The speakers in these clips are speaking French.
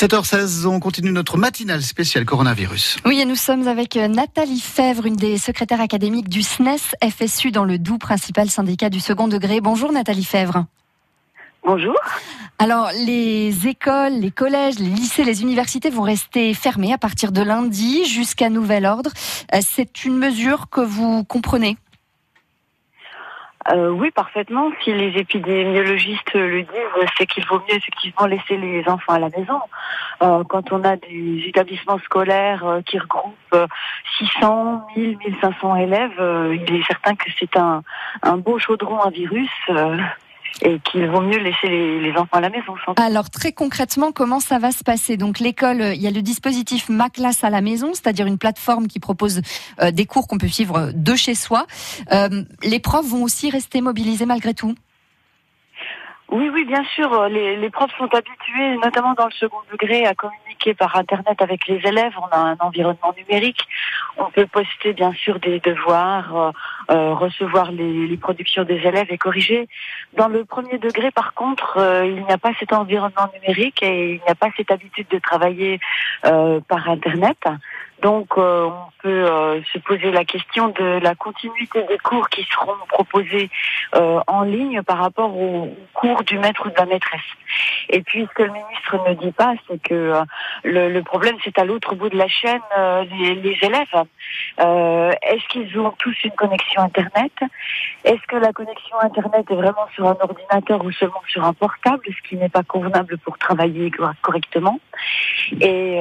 7h16, on continue notre matinale spéciale coronavirus. Oui, et nous sommes avec euh, Nathalie Fèvre, une des secrétaires académiques du SNES FSU dans le Doubs, principal syndicat du second degré. Bonjour Nathalie Fèvre. Bonjour. Alors, les écoles, les collèges, les lycées, les universités vont rester fermés à partir de lundi jusqu'à nouvel ordre. Euh, c'est une mesure que vous comprenez? Euh, oui, parfaitement. Si les épidémiologistes le disent, c'est qu'il vaut mieux effectivement laisser les enfants à la maison. Euh, quand on a des établissements scolaires euh, qui regroupent 600, 1000, 1500 élèves, il est certain que c'est un, un beau chaudron à virus et qu'il vaut mieux laisser les, enfants à la maison. Alors très concrètement, comment ça va se passer? Donc l'école, il y a le dispositif Ma classe à la maison, c'est-à-dire une plateforme qui propose euh, des cours qu'on peut suivre de chez soi. Euh, les profs vont aussi rester mobilisés malgré tout? Oui, oui, bien sûr. Les, les, profs sont habitués, notamment dans le second degré, à communiquer par Internet avec les élèves. On a un environnement numérique. On peut poster, bien sûr, des devoirs, euh, euh recevoir les, productions des élèves et corriger. Dans le premier degré, par contre, euh, il n'y a pas cet environnement numérique et il n'y a pas cette habitude de travailler par Internet. Donc, euh, on peut euh, se poser la question de la continuité des cours qui seront proposés euh, en ligne par rapport aux cours du maître ou de la maîtresse. Et puis, ce que le ministre ne dit pas, c'est que le, le, problème, c'est à l'autre bout de la chaîne, les, les, élèves. Est-ce qu'ils ont tous une connexion Internet? Est-ce que la connexion Internet est vraiment sur un ordinateur ou seulement sur un portable, ce qui n'est pas convenable pour travailler correctement? Et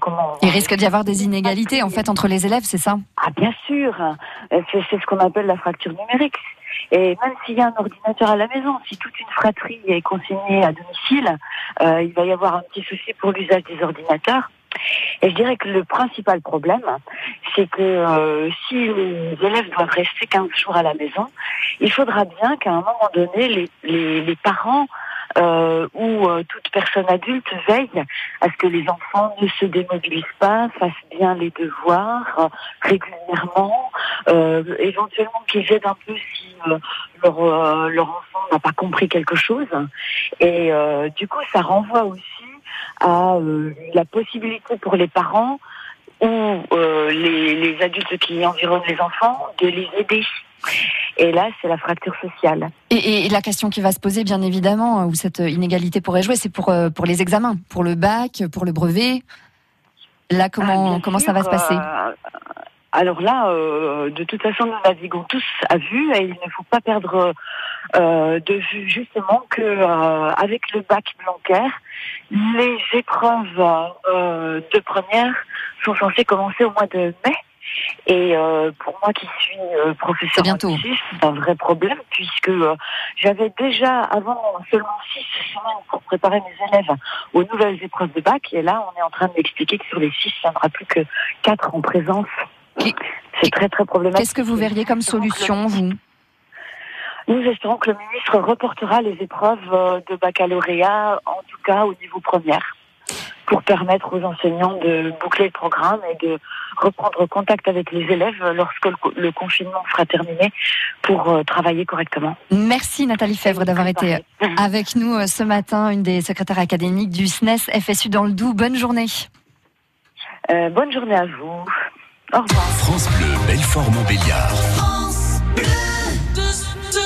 comment Il risque d'y avoir des inégalités en fait entre les élèves, c'est ça Ah bien sûr, c'est ce qu'on appelle la fracture numérique. Et même s'il y a un ordinateur à la maison, si toute une fratrie est consignée à domicile, euh, il va y avoir un petit souci pour l'usage des ordinateurs. Et je dirais que le principal problème, c'est que euh, si les élèves doivent rester 15 jours à la maison, il faudra bien qu'à un moment donné, les parents euh, où euh, toute personne adulte veille à ce que les enfants ne se démobilisent pas, fassent bien les devoirs euh, régulièrement, euh, éventuellement qu'ils aident un peu si leur, leur enfant n'a pas compris quelque chose. Et du coup, ça renvoie aussi à la possibilité pour les parents ou les, les adultes qui environnent les enfants de les aider. Et là, c'est la fracture sociale. Et, la question qui va se poser, bien évidemment, où cette inégalité pourrait jouer, c'est pour, euh, pour les examens, pour le bac, pour le brevet. Là, comment, ah, comment ça va se passer euh, alors là, euh, de toute façon, nous naviguons tous à vue et il ne faut pas perdre de vue justement que avec le bac Blanquer, les épreuves de première sont censées commencer au mois de mai. Et euh, pour moi qui suis euh, professeur c'est un vrai problème puisque euh, j'avais déjà avant seulement six semaines pour préparer mes élèves aux nouvelles épreuves de bac et là on est en train de m'expliquer que sur les six, il n'y en aura plus que quatre en présence. C'est très très problématique. Qu'est-ce que vous verriez comme solution, vous? Nous espérons que le ministre reportera les épreuves de baccalauréat, en tout cas au niveau première pour permettre aux enseignants de boucler le programme et de reprendre contact avec les élèves lorsque le, confinement sera terminé pour euh, travailler correctement. Merci Nathalie Fèvre d'avoir été avec nous euh, ce matin, une des secrétaires académiques du SNES FSU dans le Doubs. Bonne journée. Euh, bonne journée à vous. Au revoir. France Bleu, Belfort Montbéliard. France Bleu.